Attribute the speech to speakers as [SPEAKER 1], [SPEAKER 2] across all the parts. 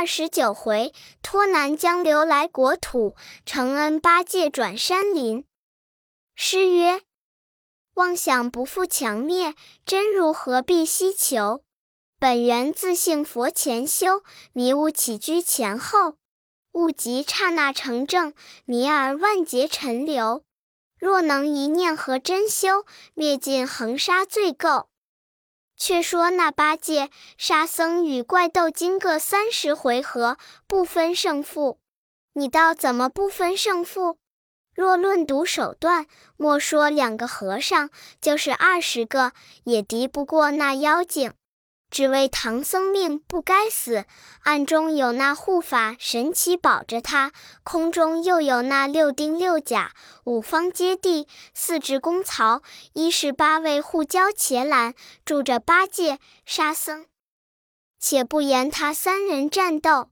[SPEAKER 1] 二十九回，托南江流来国土，承恩八戒转山林。诗曰：妄想不复强灭，真如何必希求？本源自性佛前修，迷悟起居前后。悟即刹那成正，迷而万劫沉流。若能一念合真修，灭尽恒沙罪垢。却说那八戒、沙僧与怪斗经各三十回合，不分胜负。你道怎么不分胜负？若论毒手段，莫说两个和尚，就是二十个，也敌不过那妖精。只为唐僧命不该死，暗中有那护法神奇保着他，空中又有那六丁六甲、五方揭谛、四支功曹、一十八位护教伽蓝，住着八戒、沙僧。且不言他三人战斗。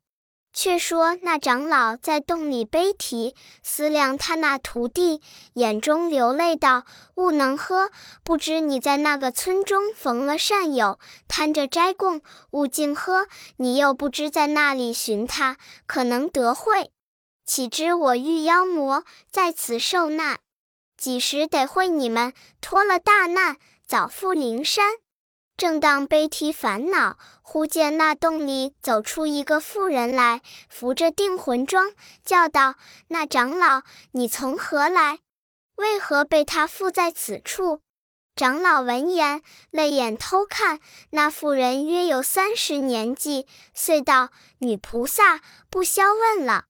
[SPEAKER 1] 却说那长老在洞里悲啼，思量他那徒弟，眼中流泪道：“勿能喝，不知你在那个村中逢了善友，贪着斋供，勿竟喝。你又不知在那里寻他，可能得会？岂知我遇妖魔，在此受难，几时得会你们脱了大难，早赴灵山？”正当悲啼烦恼，忽见那洞里走出一个妇人来，扶着定魂桩，叫道：“那长老，你从何来？为何被他附在此处？”长老闻言，泪眼偷看那妇人，约有三十年纪，遂道：“女菩萨，不消问了，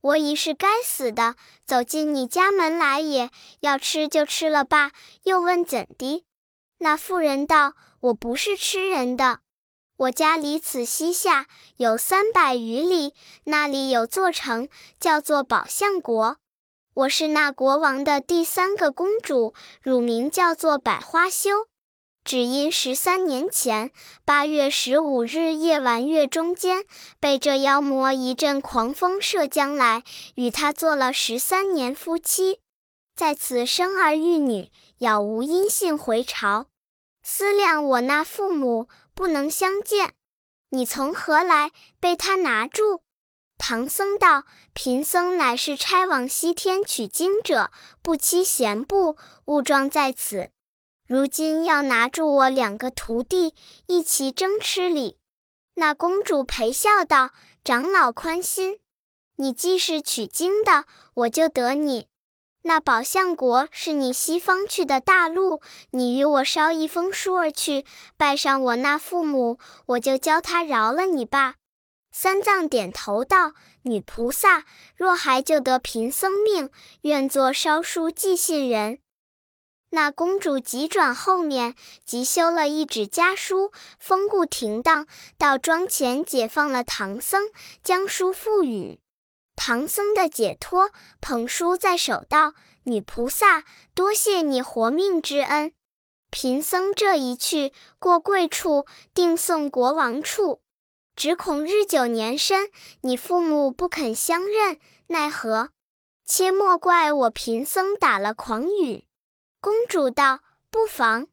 [SPEAKER 1] 我已是该死的，走进你家门来也，要吃就吃了吧，又问怎的？”那妇人道。我不是吃人的，我家离此西下有三百余里，那里有座城，叫做宝象国。我是那国王的第三个公主，乳名叫做百花羞。只因十三年前八月十五日夜晚月中间，被这妖魔一阵狂风射将来，与他做了十三年夫妻，在此生儿育女，杳无音信回朝。思量我那父母不能相见，你从何来？被他拿住。唐僧道：“贫僧乃是差往西天取经者，不期闲步，误撞在此。如今要拿住我两个徒弟，一起争吃礼。”那公主陪笑道：“长老宽心，你既是取经的，我就得你。”那宝象国是你西方去的大路，你与我捎一封书儿去，拜上我那父母，我就教他饶了你吧。三藏点头道：“女菩萨，若还救得贫僧命，愿做烧书寄信人。”那公主急转后面，急修了一纸家书，封固停当，到庄前解放了唐僧，将书付与。唐僧的解脱，捧书在手道：“女菩萨，多谢你活命之恩。贫僧这一去，过贵处，定送国王处。只恐日久年深，你父母不肯相认，奈何？切莫怪我贫僧打了诳语。”公主道：“不妨，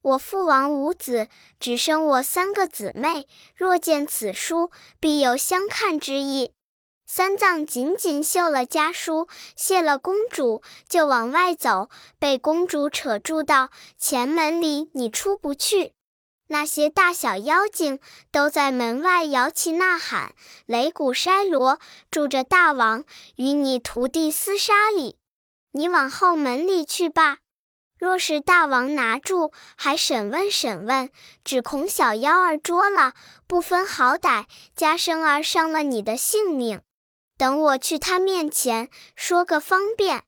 [SPEAKER 1] 我父王无子，只生我三个姊妹。若见此书，必有相看之意。”三藏紧紧绣了家书，谢了公主，就往外走，被公主扯住道：“前门里你出不去，那些大小妖精都在门外摇旗呐喊，擂鼓筛锣，住着大王与你徒弟厮杀里。你往后门里去吧。若是大王拿住，还审问审问，只恐小妖儿捉了，不分好歹，加生儿伤了你的性命。”等我去他面前说个方便。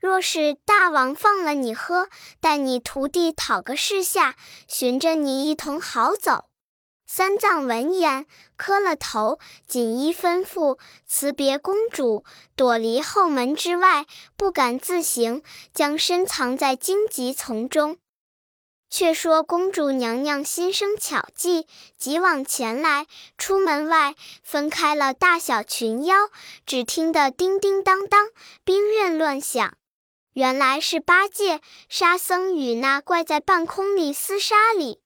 [SPEAKER 1] 若是大王放了你喝，待你徒弟讨个示下，寻着你一同好走。三藏闻言，磕了头，锦衣吩咐，辞别公主，躲离后门之外，不敢自行，将身藏在荆棘丛中。却说公主娘娘心生巧计，急往前来。出门外，分开了大小群妖。只听得叮叮当当，兵刃乱响。原来是八戒、沙僧与那怪在半空里厮杀里。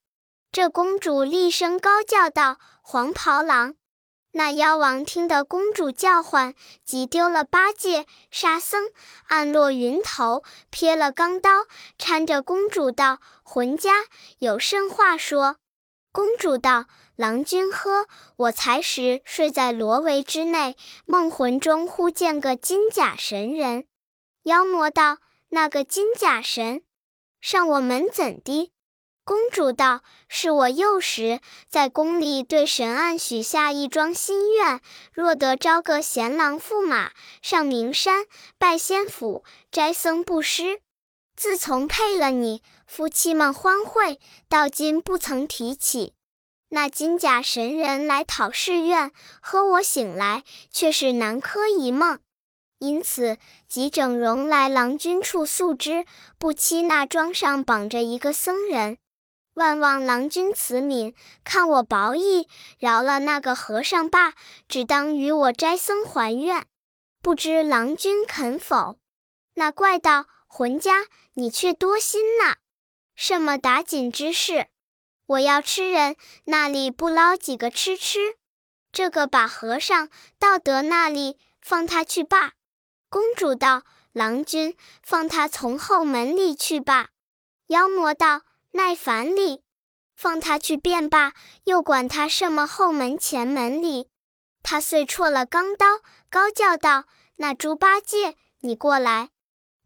[SPEAKER 1] 这公主厉声高叫道：“黄袍郎，那妖王听得公主叫唤，急丢了八戒、沙僧，暗落云头，撇了钢刀，搀着公主道：“浑家有甚话说？”公主道：“郎君呵，我才时睡在罗帷之内，梦魂中忽见个金甲神人。”妖魔道：“那个金甲神，上我门怎的？”公主道：“是我幼时在宫里对神案许下一桩心愿，若得招个贤郎驸马，上名山拜仙府，斋僧布施。自从配了你，夫妻们欢会，到今不曾提起。那金甲神人来讨誓愿，呵我醒来，却是南柯一梦。因此即整容来郎君处诉之，不期那庄上绑着一个僧人。”万望郎君慈悯，看我薄义，饶了那个和尚罢，只当与我斋僧还愿。不知郎君肯否？那怪道：“浑家，你却多心呐！什么打紧之事？我要吃人，那里不捞几个吃吃？这个把和尚到得那里，放他去罢。”公主道：“郎君，放他从后门里去罢。”妖魔道。耐烦里，放他去便罢，又管他什么后门前门里。他遂戳了钢刀，高叫道：“那猪八戒，你过来！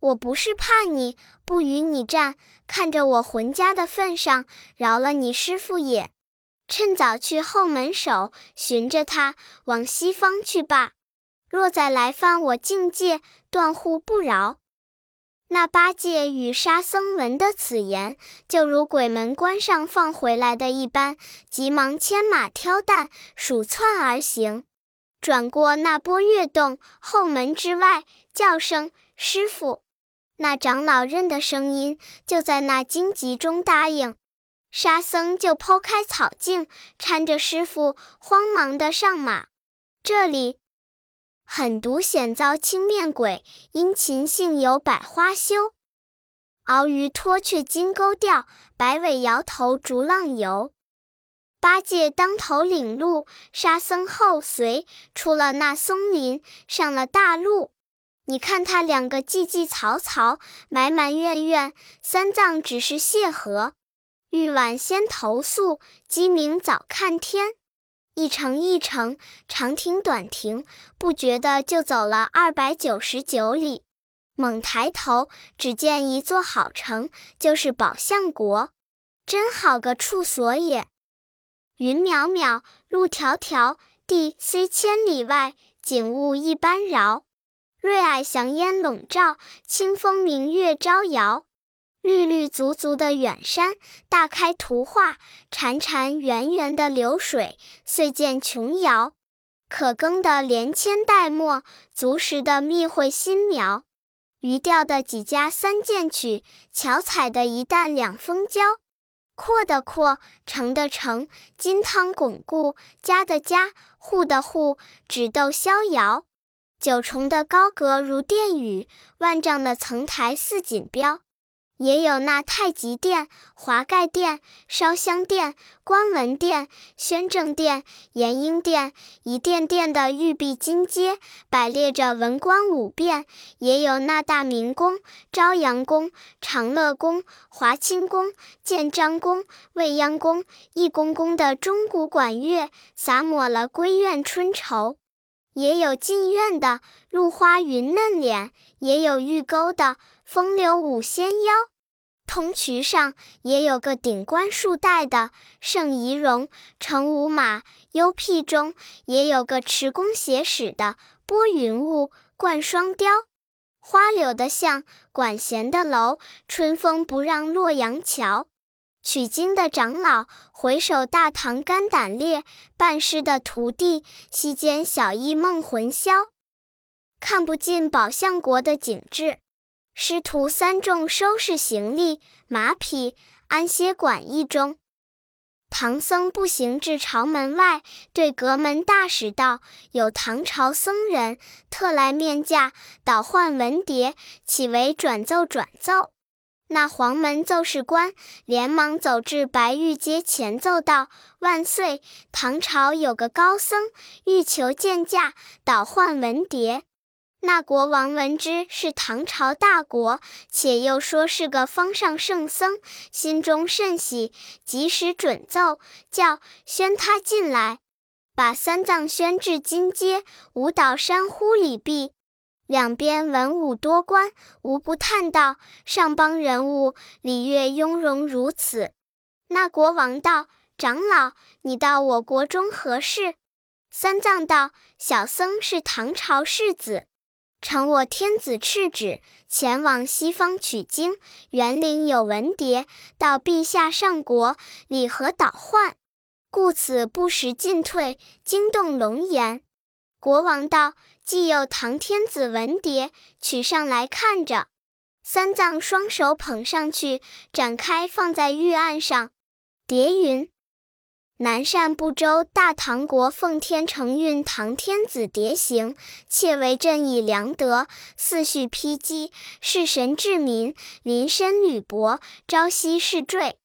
[SPEAKER 1] 我不是怕你，不与你战，看着我浑家的份上，饶了你师傅也。趁早去后门守，寻着他往西方去罢。若再来犯我境界，断乎不饶。”那八戒与沙僧闻得此言，就如鬼门关上放回来的一般，急忙牵马挑担，鼠窜而行。转过那波月洞后门之外，叫声“师傅”。那长老认得声音，就在那荆棘中答应。沙僧就剖开草茎，搀着师傅，慌忙的上马。这里。狠毒险遭青面鬼，殷勤性有百花羞。鳌鱼脱却金钩钓，白尾摇头逐浪游。八戒当头领路，沙僧后随，出了那松林，上了大路。你看他两个叽叽嘈嘈，埋埋怨怨，三藏只是谢和。玉晚先投宿，鸡鸣早看天。一程一程，长亭短亭，不觉的就走了二百九十九里。猛抬头，只见一座好城，就是宝象国，真好个处所也！云渺渺，路迢迢，地虽千里外，景物一般饶。瑞霭祥烟笼罩，清风明月招摇。绿绿足足的远山，大开图画；潺潺圆圆的流水，遂见琼瑶。可耕的连千代末，足食的密会新苗。鱼钓的几家三件曲，巧采的一担两蜂胶。阔的阔，成的成，金汤巩固；家的家，户的户，纸豆逍遥。九重的高阁如殿宇，万丈的层台似锦标。也有那太极殿、华盖殿、烧香殿、观文殿、宣政殿、延英殿，一殿殿的玉壁金阶，摆列着文官武变；也有那大明宫、朝阳宫、长乐宫、华清宫、建章宫、未央宫，一宫宫的钟鼓管乐，洒抹了闺怨春愁；也有进院的露花云嫩脸，也有玉钩的风流舞仙腰。通衢上也有个顶冠束带的圣仪容，乘五马幽僻中也有个持弓携矢的拨云雾冠双雕。花柳的巷，管弦的楼，春风不让洛阳桥。取经的长老回首大唐肝胆裂，拜师的徒弟膝间小艺梦魂销。看不尽宝象国的景致。师徒三众收拾行李，马匹安歇馆驿中。唐僧步行至朝门外，对阁门大使道：“有唐朝僧人特来面驾，倒换文牒，岂为转奏？转奏。”那黄门奏事官连忙走至白玉阶前奏道：“万岁！唐朝有个高僧欲求见驾，倒换文牒。”那国王闻之是唐朝大国，且又说是个方上圣僧，心中甚喜，即时准奏，叫宣他进来，把三藏宣至金阶，舞蹈山呼礼毕。两边文武多官，无不叹道：“上邦人物礼乐雍容如此。”那国王道：“长老，你到我国中何事？”三藏道：“小僧是唐朝世子，承我天子敕旨，前往西方取经。园林有文牒，到陛下上国，礼何倒换？故此不时进退，惊动龙颜。”国王道。既有唐天子文牒，取上来看着。三藏双手捧上去，展开放在玉案上。牒云：南赡部洲大唐国奉天承运唐天子迭行，窃为朕以良德，四序披击，弑神治民，临深履薄，朝夕侍坠。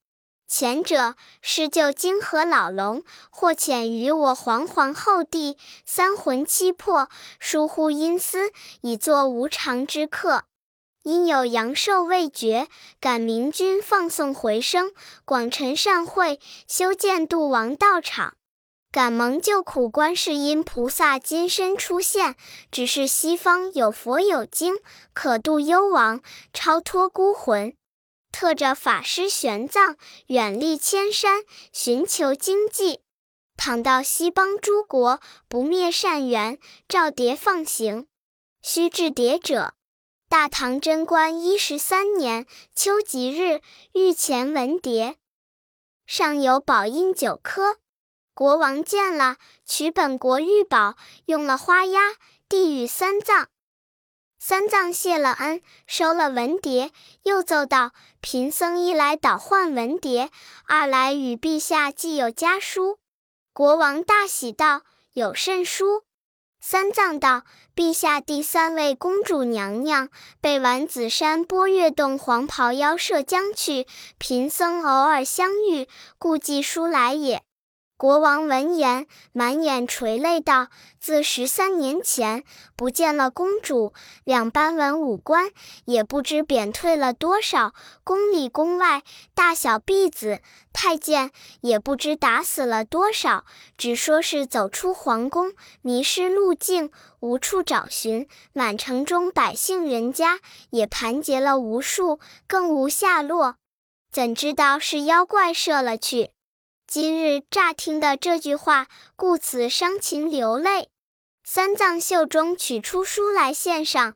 [SPEAKER 1] 前者施救泾河老龙，或遣于我皇皇后帝，三魂七魄，疏忽阴司，以作无常之客。因有阳寿未绝，感明君放送回生，广陈善会，修建度王道场。感蒙救苦观世音菩萨金身出现，只是西方有佛有经，可度幽王，超脱孤魂。特着法师玄奘远历千山，寻求经济。倘到西邦诸国，不灭善缘，照牒放行。须至牒者，大唐贞观一十三年秋吉日，御前文牒，上有宝印九颗。国王见了，取本国玉宝，用了花押，递与三藏。三藏谢了恩，收了文牒，又奏道：“贫僧一来倒换文牒，二来与陛下既有家书。”国王大喜道：“有甚书？”三藏道：“陛下第三位公主娘娘被丸子山波月洞黄袍妖摄将去，贫僧偶尔相遇，故寄书来也。”国王闻言，满眼垂泪道：“自十三年前不见了公主，两班文武官也不知贬退了多少，宫里宫外大小婢子、太监也不知打死了多少。只说是走出皇宫，迷失路径，无处找寻。满城中百姓人家也盘结了无数，更无下落。怎知道是妖怪射了去？”今日乍听的这句话，故此伤情流泪。三藏袖中取出书来献上，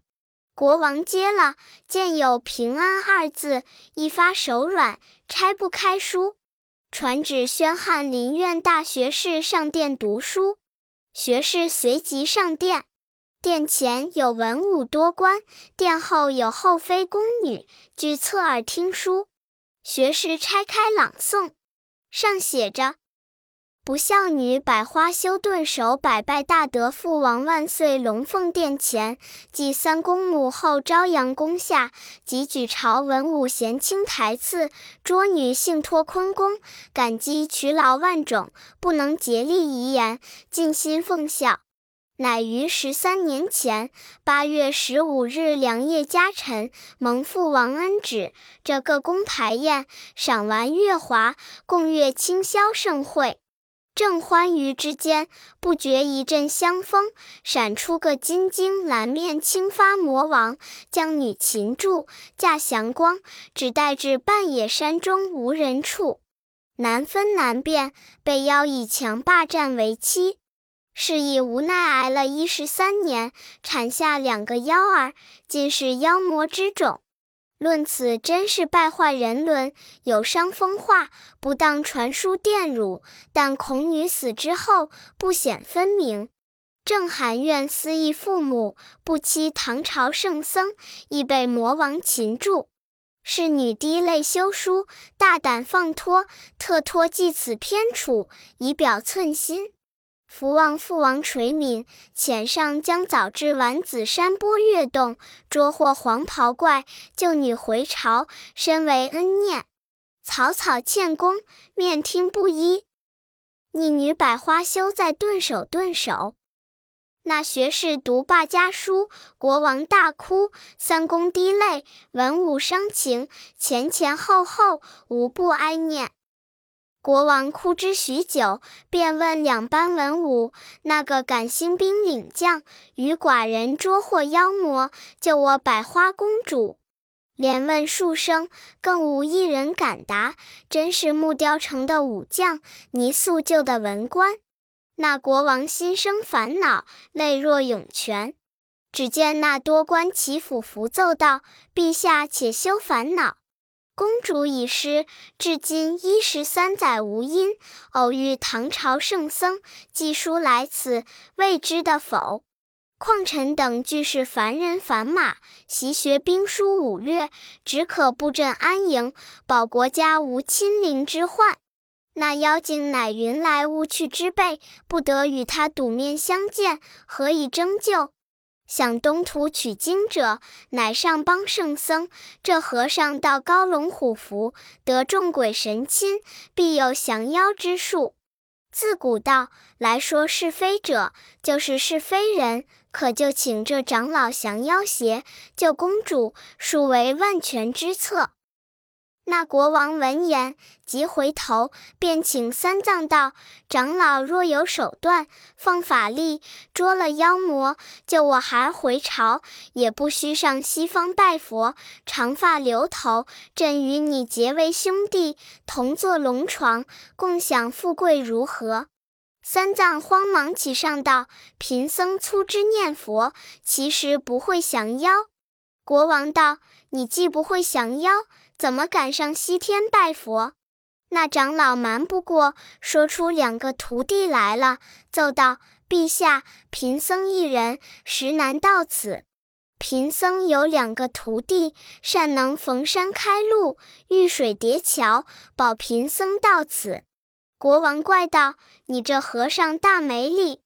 [SPEAKER 1] 国王接了，见有平安二字，一发手软，拆不开书。传旨宣翰林院大学士上殿读书。学士随即上殿，殿前有文武多官，殿后有后妃宫女，俱侧耳听书。学士拆开朗诵。上写着：“不孝女百花羞顿首，百拜大德父王万岁。龙凤殿前，祭三公母后，朝阳宫下，即举朝文武贤卿台次，捉女性托坤宫，感激渠劳万种，不能竭力遗言，尽心奉孝。”乃于十三年前八月十五日良夜家晨，蒙父王恩旨，这个宫排宴，赏玩月华，共乐清宵盛会。正欢愉之间，不觉一阵香风，闪出个金睛蓝面青发魔王，将女擒住，驾祥光，只带至半野山中无人处，难分难辨，被妖以强霸占为妻。是以无奈挨了一十三年，产下两个妖儿，尽是妖魔之种。论此真是败坏人伦，有伤风化，不当传书玷辱。但孔女死之后，不显分明。正含怨思义父母，不欺唐朝圣僧，亦被魔王擒住。侍女滴泪修书，大胆放脱，特托寄此偏处，以表寸心。福望父王垂悯，遣上将早至丸子山波月洞，捉获黄袍怪，救女回朝，深为恩念。草草欠功，面听不依。逆女百花羞在顿首顿首。那学士读罢家书，国王大哭，三公滴泪，文武伤情，前前后后无不哀念。国王哭之许久，便问两班文武：“那个敢兴兵领将，与寡人捉获妖魔，救我百花公主？”连问数声，更无一人敢答。真是木雕城的武将，泥塑就的文官。那国王心生烦恼，泪若涌泉。只见那多官齐俯伏奏道：“陛下且休烦恼，公主已失，至今一十三载无音。偶遇唐朝圣僧寄书来此，未知的否？况臣等俱是凡人凡马，习学兵书武略，只可布阵安营，保国家无亲临之患。”那妖精乃云来雾去之辈，不得与他赌面相见，何以征救？向东土取经者，乃上邦圣僧。这和尚到高龙虎符，得众鬼神亲，必有降妖之术。自古道来说是非者，就是是非人，可就请这长老降妖邪，救公主，数为万全之策。那国王闻言，即回头，便请三藏道：“长老若有手段，放法力捉了妖魔，救我孩回朝，也不须上西方拜佛，长发留头，朕与你结为兄弟，同坐龙床，共享富贵，如何？”三藏慌忙起上道：“贫僧粗知念佛，其实不会降妖。”国王道：“你既不会降妖，怎么敢上西天拜佛？那长老瞒不过，说出两个徒弟来了，奏道：“陛下，贫僧一人，实难到此。贫僧有两个徒弟，善能逢山开路，遇水叠桥，保贫僧到此。”国王怪道：“你这和尚大没礼，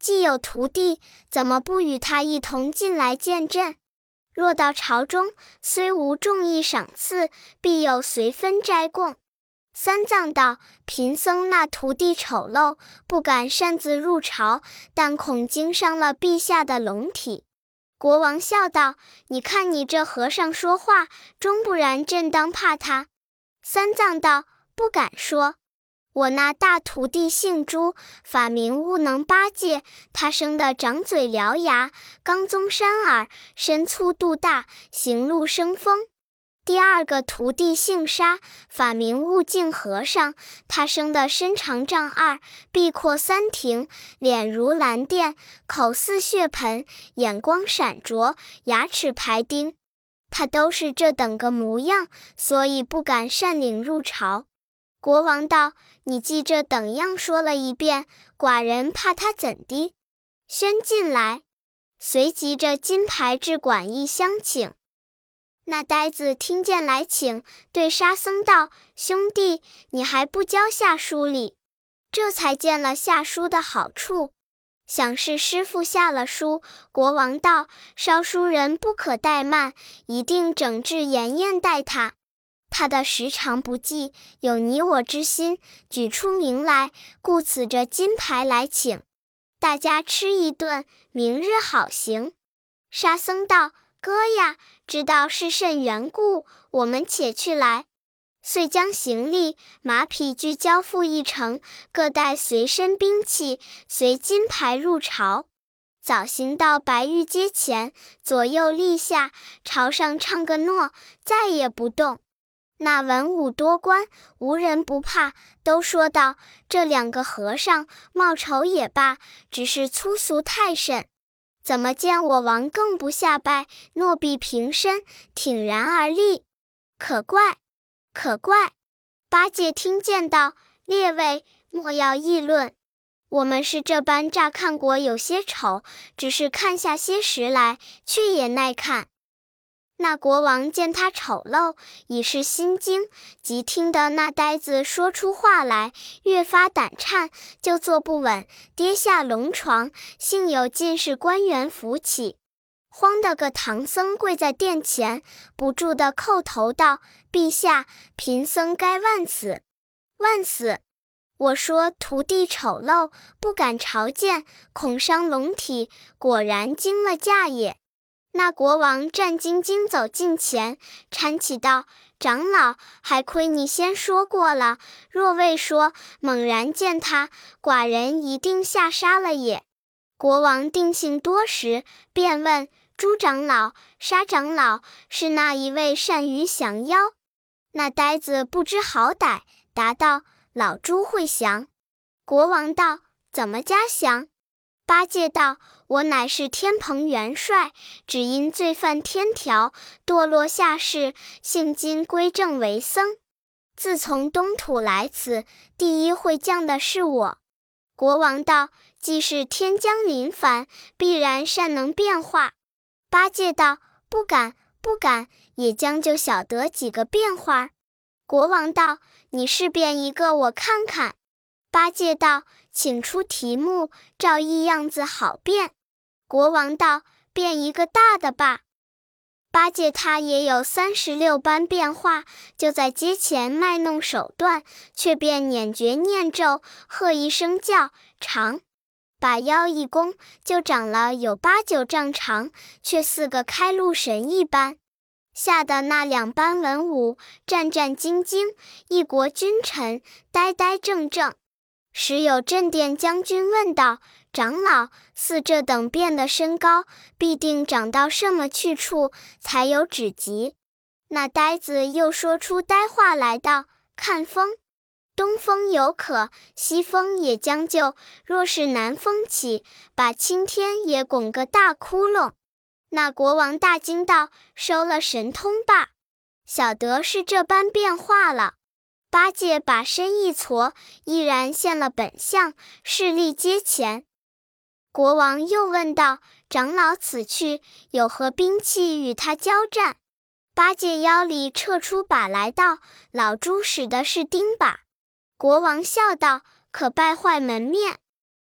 [SPEAKER 1] 既有徒弟，怎么不与他一同进来见朕？”若到朝中，虽无众议赏赐，必有随分斋供。三藏道：“贫僧那徒弟丑陋，不敢擅自入朝，但恐惊伤了陛下的龙体。”国王笑道：“你看你这和尚说话，终不然朕当怕他。”三藏道：“不敢说。”我那大徒弟姓朱，法名悟能八戒。他生的长嘴獠牙，刚宗山耳，身粗肚大，行路生风。第二个徒弟姓沙，法名悟净和尚。他生的身长丈二，臂阔三庭，脸如蓝靛，口似血盆，眼光闪灼，牙齿排钉。他都是这等个模样，所以不敢擅领入朝。国王道：“你记这等样说了一遍，寡人怕他怎的？”宣进来，随即着金牌至馆驿相请。那呆子听见来请，对沙僧道：“兄弟，你还不教下书礼？”这才见了下书的好处，想是师傅下了书。国王道：“烧书人不可怠慢，一定整治严严待他。”他的时常不济，有你我之心，举出名来，故此这金牌来请大家吃一顿，明日好行。沙僧道：“哥呀，知道是甚缘故，我们且去来。”遂将行李、马匹俱交付一程，各带随身兵器，随金牌入朝。早行到白玉阶前，左右立下，朝上唱个诺，再也不动。那文武多官无人不怕，都说道：“这两个和尚貌丑也罢，只是粗俗太甚。怎么见我王更不下拜，诺必平身，挺然而立？可怪，可怪！”八戒听见道：“列位莫要议论，我们是这般乍看过有些丑，只是看下些时来，却也耐看。”那国王见他丑陋，已是心惊，即听得那呆子说出话来，越发胆颤，就坐不稳，跌下龙床。幸有进士官员扶起，慌得个唐僧跪在殿前，不住的叩头道：“陛下，贫僧该万死，万死！我说徒弟丑陋，不敢朝见，恐伤龙体，果然惊了驾也。”那国王战兢兢走近前，搀起道：“长老，还亏你先说过了，若未说，猛然见他，寡人一定下杀了也。”国王定性多时，便问朱长老：“沙长老是那一位善于降妖？”那呆子不知好歹，答道：“老朱会降。”国王道：“怎么加降？”八戒道：“我乃是天蓬元帅，只因罪犯天条，堕落下世，现今归正为僧。自从东土来此，第一会降的是我。”国王道：“既是天将临凡，必然善能变化。”八戒道：“不敢，不敢，也将就晓得几个变化。”国王道：“你试变一个，我看看。”八戒道。请出题目，照一样子好变。国王道：“变一个大的吧。”八戒他也有三十六般变化，就在街前卖弄手段，却便捻诀念咒，喝一声叫长，把腰一弓，就长了有八九丈长，却似个开路神一般。吓得那两班文武战战兢兢，一国君臣呆呆怔怔。时有镇殿将军问道：“长老，似这等变的身高，必定长到什么去处，才有止疾？”那呆子又说出呆话来道：“看风，东风有可，西风也将就。若是南风起，把青天也拱个大窟窿。”那国王大惊道：“收了神通吧，晓得是这般变化了。”八戒把身一挫，毅然现了本相，势力阶前。国王又问道：“长老此去有何兵器与他交战？”八戒腰里撤出把来道：“老猪使的是钉耙。”国王笑道：“可败坏门面。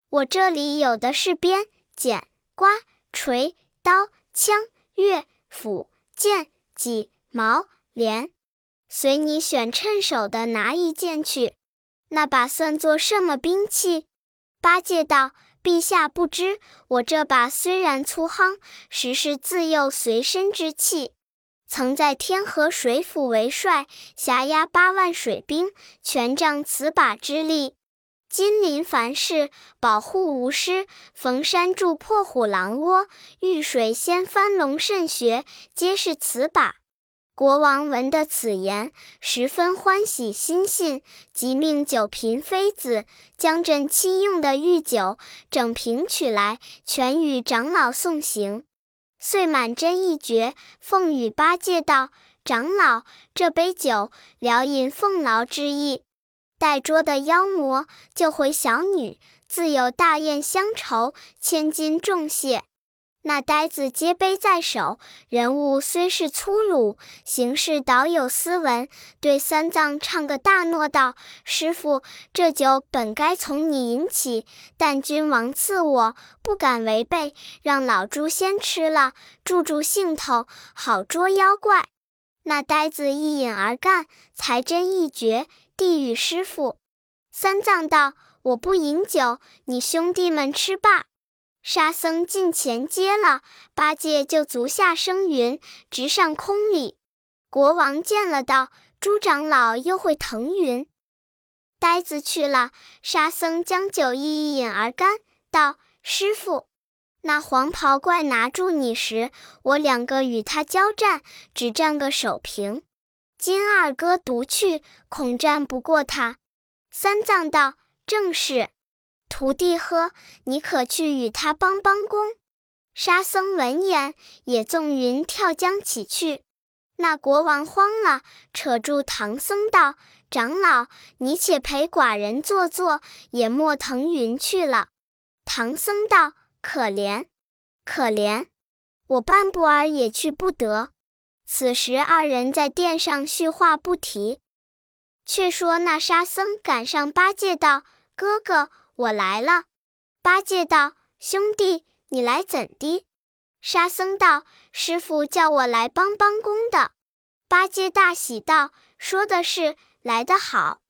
[SPEAKER 1] 我这里有的是鞭、剪、刮、锤、刀、枪、钺、斧、剑、戟、矛、镰。”随你选，趁手的拿一件去。那把算作什么兵器？八戒道：“陛下不知，我这把虽然粗夯，实是自幼随身之器。曾在天河水府为帅，辖压八万水兵，全仗此把之力。金临凡事，保护无失；逢山筑破虎狼窝，遇水掀翻龙肾穴，皆是此把。”国王闻得此言，十分欢喜心信，即命九嫔妃子将朕亲用的御酒整瓶取来，全与长老送行。遂满斟一绝，奉与八戒道：“长老，这杯酒聊饮奉劳之意。待捉的妖魔，救回小女，自有大宴相酬，千金重谢。”那呆子接杯在手，人物虽是粗鲁，行事倒有斯文。对三藏唱个大诺道：“师傅，这酒本该从你饮起，但君王赐我，不敢违背，让老猪先吃了，助助兴头，好捉妖怪。”那呆子一饮而干，才真一绝，递与师傅。三藏道：“我不饮酒，你兄弟们吃罢。”沙僧近前接了，八戒就足下生云，直上空里。国王见了，道：“朱长老又会腾云。”呆子去了，沙僧将酒一饮而干，道：“师傅，那黄袍怪拿住你时，我两个与他交战，只占个手平。金二哥独去，恐战不过他。”三藏道：“正是。”徒弟呵，你可去与他帮帮工。沙僧闻言，也纵云跳江起去。那国王慌了，扯住唐僧道：“长老，你且陪寡人坐坐，也莫腾云去了。”唐僧道：“可怜，可怜，我半步儿也去不得。”此时二人在殿上叙话不提。却说那沙僧赶上八戒道：“哥哥，我来了。”八戒道：“兄弟，你来怎的？”沙僧道：“师傅叫我来帮帮工的。”八戒大喜道：“说的是，来得好。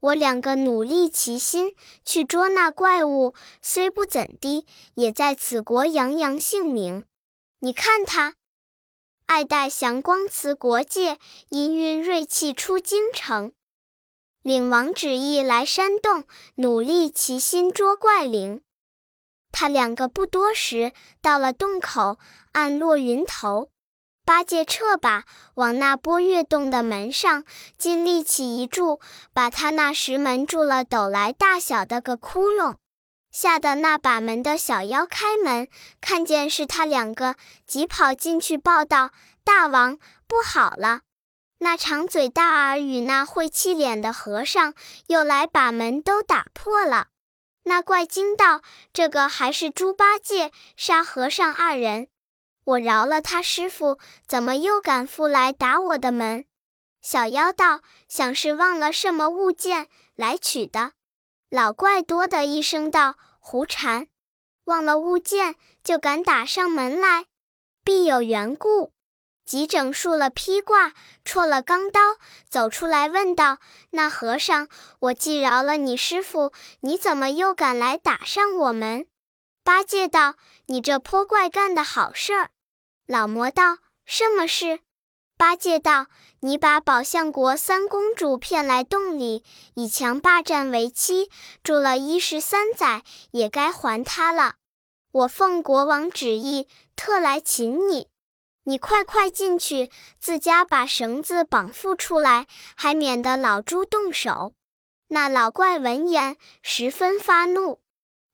[SPEAKER 1] 我两个努力齐心去捉那怪物，虽不怎的，也在此国扬扬姓名。你看他。”爱戴祥光辞国界，氤氲锐气出京城。领王旨意来山洞，努力齐心捉怪灵。他两个不多时，到了洞口，暗落云头。八戒撤把往那波月洞的门上，尽力起一柱，把他那石门筑了斗来大小的个窟窿。吓得那把门的小妖开门，看见是他两个，急跑进去报道：“大王，不好了！那长嘴大耳与那晦气脸的和尚又来把门都打破了。”那怪惊道：“这个还是猪八戒、沙和尚二人，我饶了他师傅，怎么又敢复来打我的门？”小妖道：“想是忘了什么物件来取的。”老怪多的一声道：“胡缠！忘了物件就敢打上门来，必有缘故。”急整束了披挂，戳了钢刀，走出来问道：“那和尚，我既饶了你师傅，你怎么又敢来打上我们？”八戒道：“你这泼怪干的好事儿。”老魔道：“什么事？”八戒道：“你把宝象国三公主骗来洞里，以强霸占为妻，住了一十三载，也该还她了。我奉国王旨意，特来请你。你快快进去，自家把绳子绑缚出来，还免得老猪动手。”那老怪闻言，十分发怒。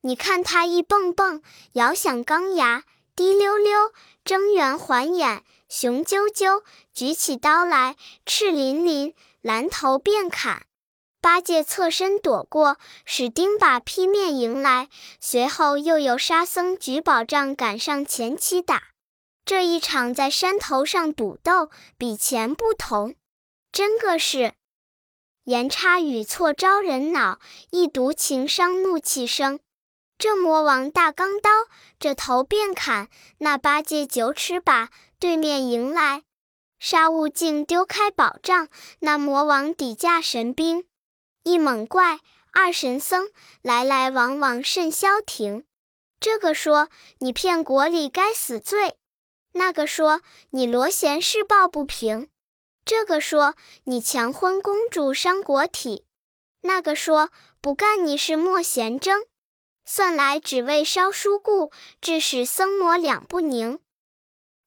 [SPEAKER 1] 你看他一蹦蹦，摇响钢牙，滴溜溜，睁圆环眼。雄赳赳，举起刀来，赤淋淋，拦头便砍。八戒侧身躲过，使钉耙劈面迎来。随后又有沙僧举宝杖赶上前起打。这一场在山头上赌斗，比前不同，真个是言差语错招人恼，一读情伤怒气生。这魔王大钢刀，这头便砍；那八戒九尺把，对面迎来。沙悟净丢开宝杖，那魔王抵架神兵。一猛怪，二神僧，来来往往甚消停。这个说你骗国里该死罪，那个说你罗贤施暴不平，这个说你强婚公主伤国体，那个说不干你是莫贤争。算来只为烧书故，致使僧魔两不宁。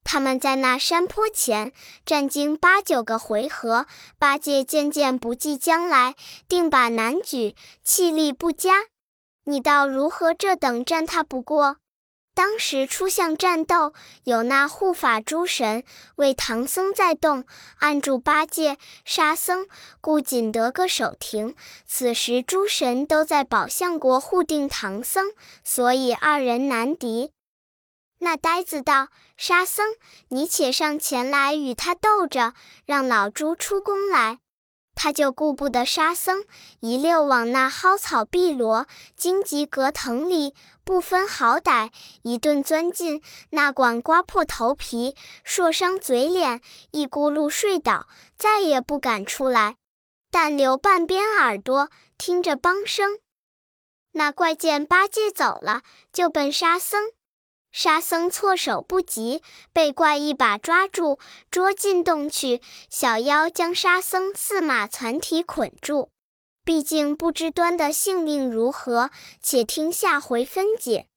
[SPEAKER 1] 他们在那山坡前战经八九个回合，八戒渐渐不计将来，定把难举，气力不佳。你道如何这等战他不过？当时出相战斗，有那护法诸神为唐僧在动按住八戒、沙僧，故仅得个手停。此时诸神都在宝象国护定唐僧，所以二人难敌。那呆子道：“沙僧，你且上前来与他斗着，让老猪出宫来。”他就顾不得沙僧，一溜往那蒿草碧萝、荆棘葛藤里，不分好歹，一顿钻进。那管刮破头皮，硕伤嘴脸，一咕噜睡倒，再也不敢出来，但留半边耳朵听着梆声。那怪见八戒走了，就奔沙僧。沙僧措手不及，被怪一把抓住，捉进洞去。小妖将沙僧四马攒蹄捆住。毕竟不知端的性命如何，且听下回分解。